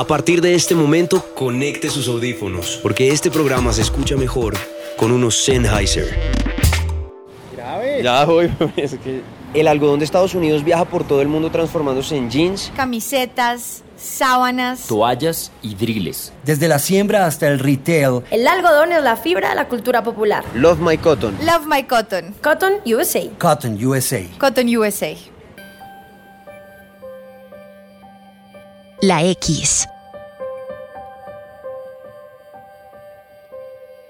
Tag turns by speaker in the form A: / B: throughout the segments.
A: A partir de este momento, conecte sus audífonos, porque este programa se escucha mejor con unos Sennheiser.
B: Ya voy, es que
C: El algodón de Estados Unidos viaja por todo el mundo transformándose en jeans.
D: camisetas, sábanas.
E: toallas y driles.
F: Desde la siembra hasta el retail,
G: El algodón es la fibra de la cultura popular.
C: Love My Cotton.
D: Love My Cotton.
G: Cotton USA.
F: Cotton USA.
D: Cotton USA.
H: La X.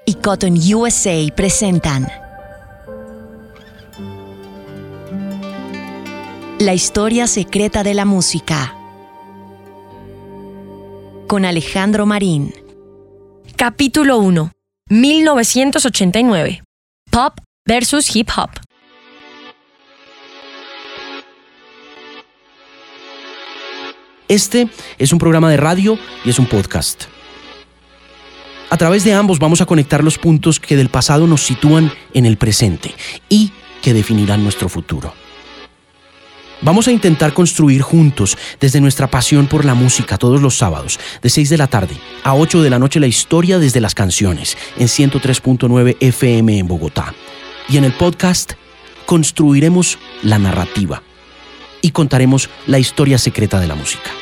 H: Y Cotton USA presentan La historia secreta de la música con Alejandro Marín.
G: Capítulo 1. 1989. Pop versus hip hop.
I: Este es un programa de radio y es un podcast. A través de ambos vamos a conectar los puntos que del pasado nos sitúan en el presente y que definirán nuestro futuro. Vamos a intentar construir juntos, desde nuestra pasión por la música, todos los sábados, de 6 de la tarde a 8 de la noche, la historia desde las canciones, en 103.9 FM en Bogotá. Y en el podcast construiremos la narrativa y contaremos la historia secreta de la música.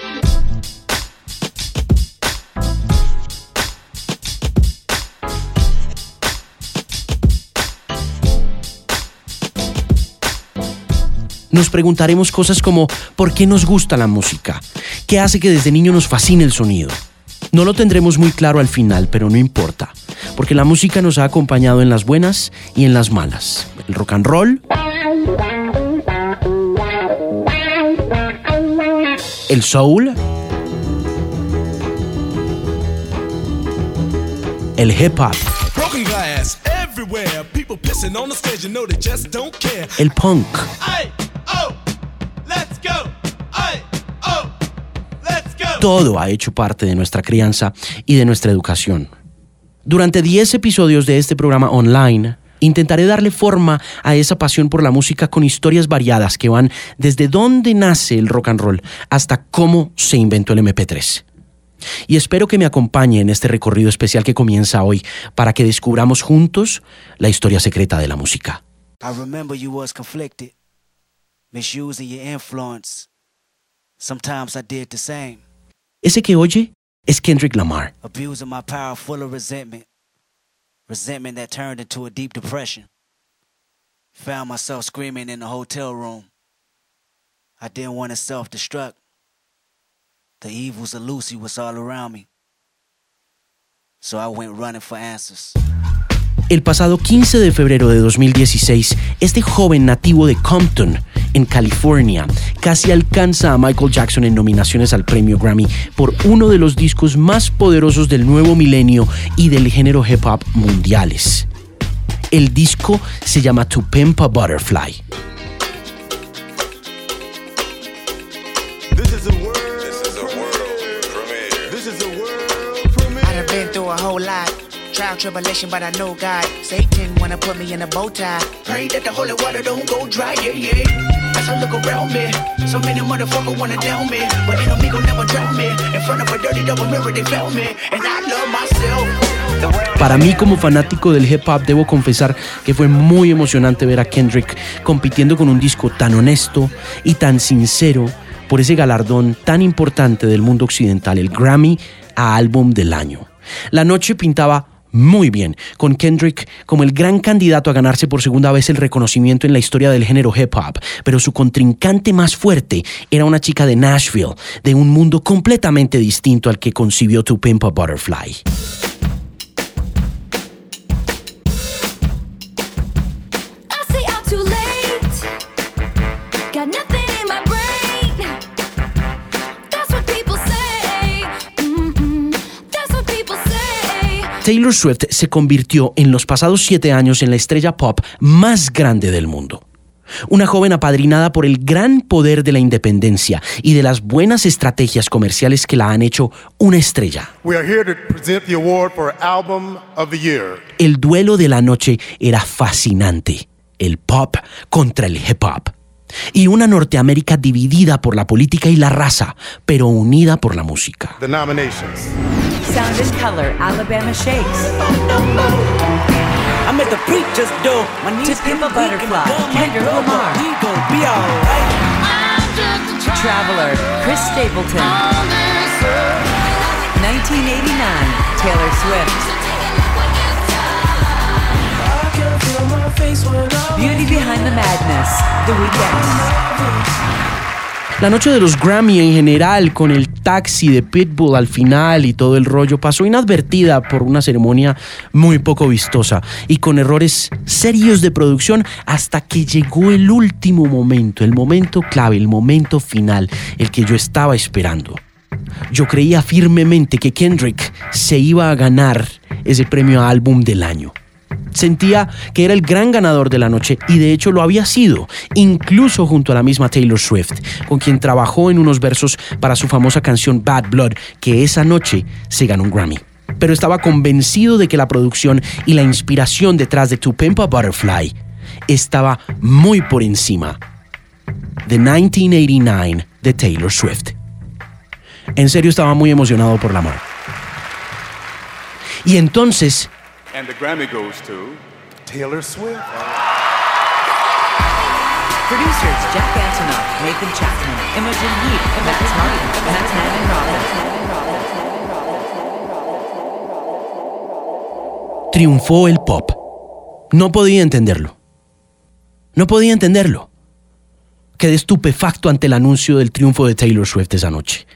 I: Nos preguntaremos cosas como ¿por qué nos gusta la música? ¿Qué hace que desde niño nos fascine el sonido? No lo tendremos muy claro al final, pero no importa, porque la música nos ha acompañado en las buenas y en las malas. El rock and roll, el soul, el hip hop,
J: Broken glass
I: todo ha hecho parte de nuestra crianza y de nuestra educación. Durante 10 episodios de este programa online, intentaré darle forma a esa pasión por la música con historias variadas que van desde dónde nace el rock and roll hasta cómo se inventó el MP3. Y espero que me acompañe en este recorrido especial que comienza hoy para que descubramos juntos la historia secreta de la música. Ese que oye es Kendrick Lamar.
K: abusing my power full of resentment. Resentment that turned into a deep depression. Found myself screaming in the hotel room. I didn't want to self destruct. The evils of Lucy was all around me. So I went running for answers.
I: El pasado 15 de febrero de 2016, este joven nativo de Compton, en California, casi alcanza a Michael Jackson en nominaciones al premio Grammy por uno de los discos más poderosos del nuevo milenio y del género hip hop mundiales. El disco se llama To Pimp a Butterfly.
L: Trial, tribulation, but I know God. Satan wanna put me in a bow tie. Pray that the holy water don't go dry, yeah, yeah. So many motherfuckers wanna me. But never me. In front of a dirty double mirror, me. And I love myself.
I: Para mí como fanático del hip hop debo confesar que fue muy emocionante ver a Kendrick compitiendo con un disco tan honesto y tan sincero por ese galardón tan importante del mundo occidental, el Grammy a Álbum del Año. La noche pintaba muy bien, con Kendrick como el gran candidato a ganarse por segunda vez el reconocimiento en la historia del género hip hop, pero su contrincante más fuerte era una chica de Nashville, de un mundo completamente distinto al que concibió To Pimp Butterfly. Taylor Swift se convirtió en los pasados siete años en la estrella pop más grande del mundo. Una joven apadrinada por el gran poder de la independencia y de las buenas estrategias comerciales que la han hecho una estrella. El duelo de la noche era fascinante. El pop contra el hip hop. Y una Norteamérica dividida por la política y la raza, pero unida por la música.
B: The nominations.
M: Sound and Color, Alabama Shakes.
N: I'm at the preacher's door. My
M: To
N: knees
M: Pimp a Butterfly, Kendrick. Lamar.
N: We gon' be alright.
M: Traveler, Chris Stapleton. 1989, Taylor Swift. Beauty Behind the Weeknd.
I: La noche de los Grammy en general, con el taxi de Pitbull al final y todo el rollo, pasó inadvertida por una ceremonia muy poco vistosa y con errores serios de producción hasta que llegó el último momento, el momento clave, el momento final, el que yo estaba esperando. Yo creía firmemente que Kendrick se iba a ganar ese premio a álbum del año. Sentía que era el gran ganador de la noche y de hecho lo había sido, incluso junto a la misma Taylor Swift, con quien trabajó en unos versos para su famosa canción Bad Blood, que esa noche se ganó un Grammy. Pero estaba convencido de que la producción y la inspiración detrás de To Pimp a Butterfly estaba muy por encima de 1989 de Taylor Swift. En serio estaba muy emocionado por la mano. Y entonces
B: And the Grammy goes to Taylor Swift.
M: Producers Jack Antonoff, Nathan Chapman, Imogen Heap, Matt Martin, Matt and Robin.
I: triunfó el pop. No podía entenderlo. No podía entenderlo. Quedé estupefacto ante el anuncio del triunfo de Taylor Swift esa noche.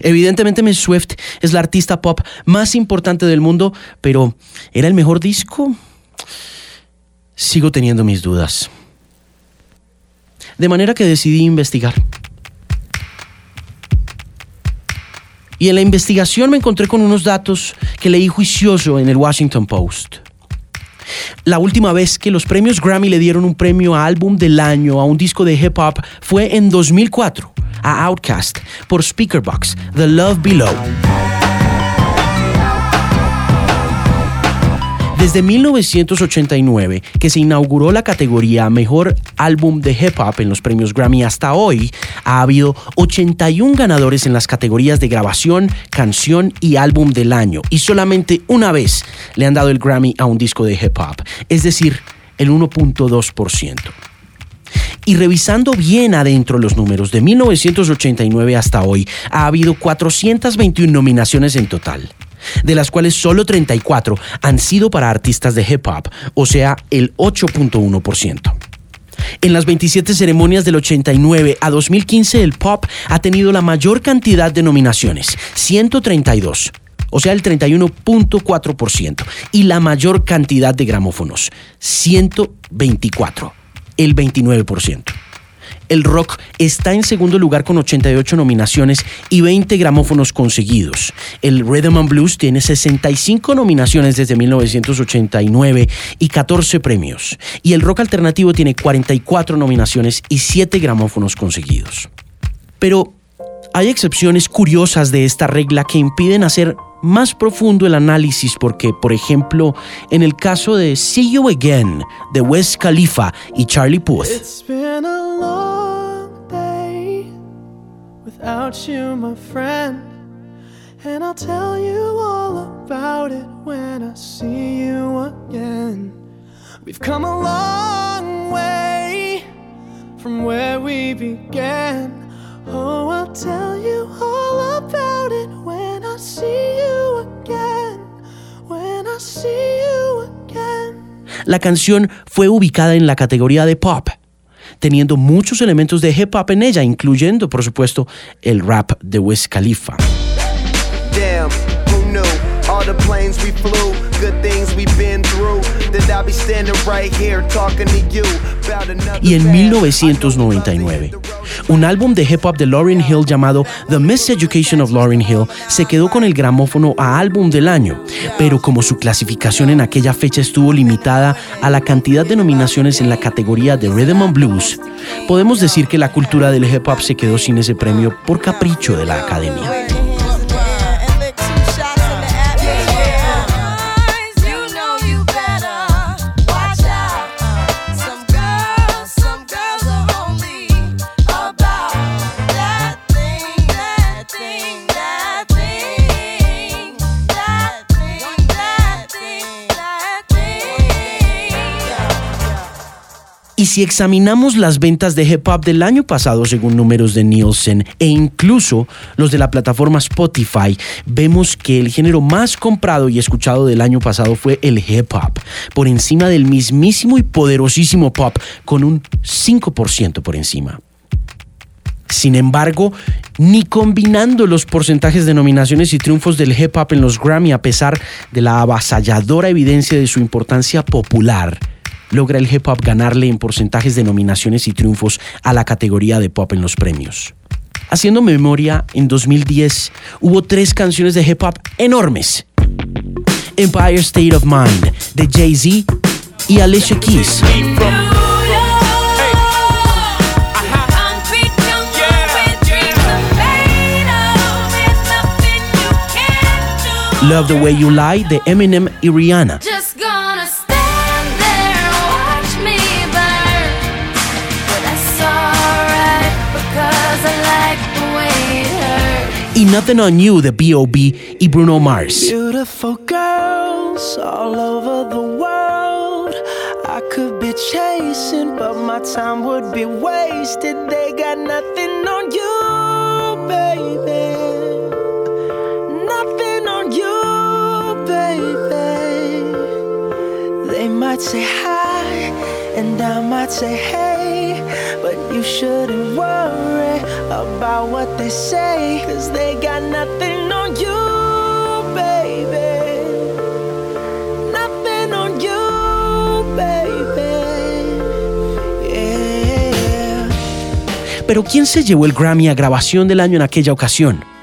I: Evidentemente Miss Swift es la artista pop más importante del mundo, pero ¿era el mejor disco? Sigo teniendo mis dudas. De manera que decidí investigar. Y en la investigación me encontré con unos datos que leí juicioso en el Washington Post. La última vez que los premios Grammy le dieron un premio a álbum del año a un disco de hip hop fue en 2004 a Outkast por Speakerbox, The Love Below. Desde 1989, que se inauguró la categoría Mejor Álbum de Hip Hop en los premios Grammy. Hasta hoy, ha habido 81 ganadores en las categorías de grabación, canción y álbum del año, y solamente una vez le han dado el Grammy a un disco de hip hop, es decir, el 1.2%. Y revisando bien adentro los números de 1989 hasta hoy, ha habido 421 nominaciones en total, de las cuales solo 34 han sido para artistas de hip hop, o sea, el 8.1%. En las 27 ceremonias del 89 a 2015 el pop ha tenido la mayor cantidad de nominaciones, 132, o sea el 31.4%, y la mayor cantidad de gramófonos, 124 el 29%. El rock está en segundo lugar con 88 nominaciones y 20 gramófonos conseguidos. El Rhythm and Blues tiene 65 nominaciones desde 1989 y 14 premios. Y el rock alternativo tiene 44 nominaciones y 7 gramófonos conseguidos. Pero hay excepciones curiosas de esta regla que impiden hacer más profundo el análisis porque, por ejemplo, en el caso de See You Again de Wes Khalifa y Charlie Puth,
O: It's been a long day without you, my friend. And I'll tell you all about it when I see you again. We've come a long way from where we began. Oh, I'll tell you
I: la canción fue ubicada en la categoría de pop, teniendo muchos elementos de hip hop en ella, incluyendo, por supuesto, el rap de Wes Khalifa.
P: Damn, who knew? All the planes we flew, good things we've been through. That I'll be standing right here talking to you about another
I: Y en 1999, un álbum de hip hop de Lauryn Hill llamado The Miseducation of Lauryn Hill se quedó con el gramófono a álbum del año, pero como su clasificación en aquella fecha estuvo limitada a la cantidad de nominaciones en la categoría de Rhythm and Blues, podemos decir que la cultura del hip hop se quedó sin ese premio por capricho de la academia. Si examinamos las ventas de hip hop del año pasado según números de Nielsen e incluso los de la plataforma Spotify, vemos que el género más comprado y escuchado del año pasado fue el hip hop, por encima del mismísimo y poderosísimo pop, con un 5% por encima. Sin embargo, ni combinando los porcentajes de nominaciones y triunfos del hip hop en los Grammy a pesar de la avasalladora evidencia de su importancia popular, logra el hip hop ganarle en porcentajes de nominaciones y triunfos a la categoría de pop en los premios. Haciendo memoria, en 2010 hubo tres canciones de hip hop enormes. Empire State of Mind de Jay-Z y Alicia Keys. Love the Way You Lie de Eminem y Rihanna. Nothing on You de B.O.B. y Bruno Mars.
O: Beautiful girls all over the world. I could be chasing, but my time would be wasted. They got nothing on you, baby. Nothing on you, baby. They might say hi, and I might say hey, you shouldn't worry about what they say, cause they got nothing on you, baby. Nothing on you, baby.
I: Pero ¿quién se llevó el Grammy a grabación del año en aquella ocasión?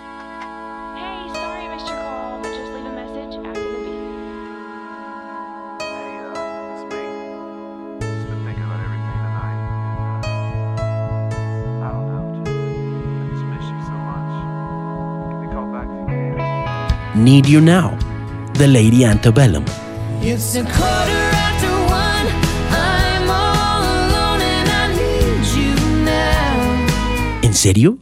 I: Need You Now, The Lady Antebellum.
D: It's a quarter after one. I'm all alone and I need you now.
I: ¿En serio?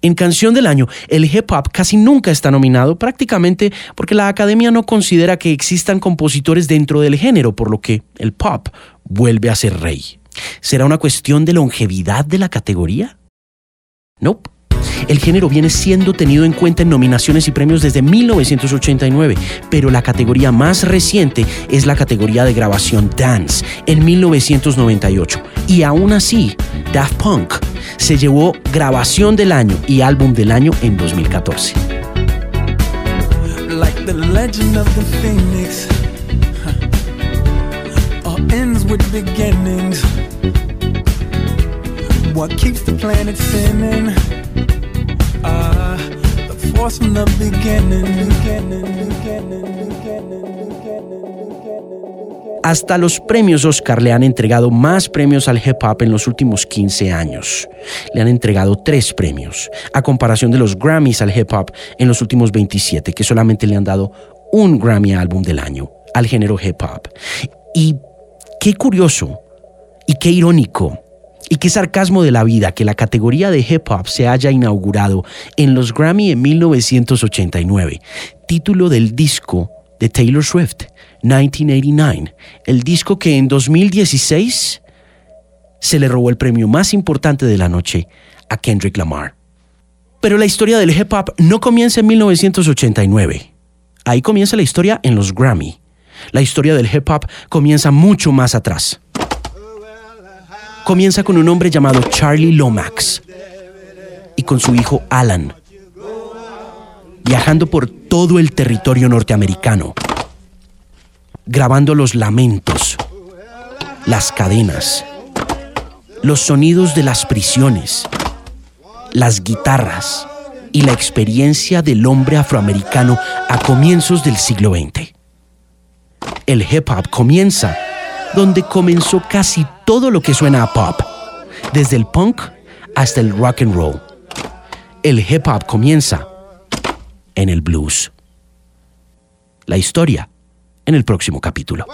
I: En Canción del Año, el hip hop casi nunca está nominado, prácticamente porque la academia no considera que existan compositores dentro del género, por lo que el pop vuelve a ser rey. ¿Será una cuestión de longevidad de la categoría? Nope. El género viene siendo tenido en cuenta en nominaciones y premios desde 1989, pero la categoría más reciente es la categoría de grabación Dance en 1998. Y aún así, Daft Punk se llevó grabación del año y álbum del año en 2014.
Q: like the legend phoenix. beginnings. What keeps the planet?
I: Hasta los premios Oscar le han entregado más premios al hip hop en los últimos 15 años. Le han entregado tres premios, a comparación de los Grammys al hip hop en los últimos 27, que solamente le han dado un Grammy álbum del año al género hip hop. Y qué curioso y qué irónico y qué sarcasmo de la vida que la categoría de hip hop se haya inaugurado en los Grammy en 1989, título del disco de Taylor Swift, 1989, el disco que en 2016 se le robó el premio más importante de la noche a Kendrick Lamar. Pero la historia del hip hop no comienza en 1989. Ahí comienza la historia en los Grammy. La historia del hip hop comienza mucho más atrás. Comienza con un hombre llamado Charlie Lomax y con su hijo Alan, viajando por todo el territorio norteamericano, grabando los lamentos, las cadenas, los sonidos de las prisiones, las guitarras y la experiencia del hombre afroamericano a comienzos del siglo XX. El hip hop comienza donde comenzó casi todo lo que suena a pop, desde el punk hasta el rock and roll. El hip hop comienza en el blues. La historia en el próximo capítulo.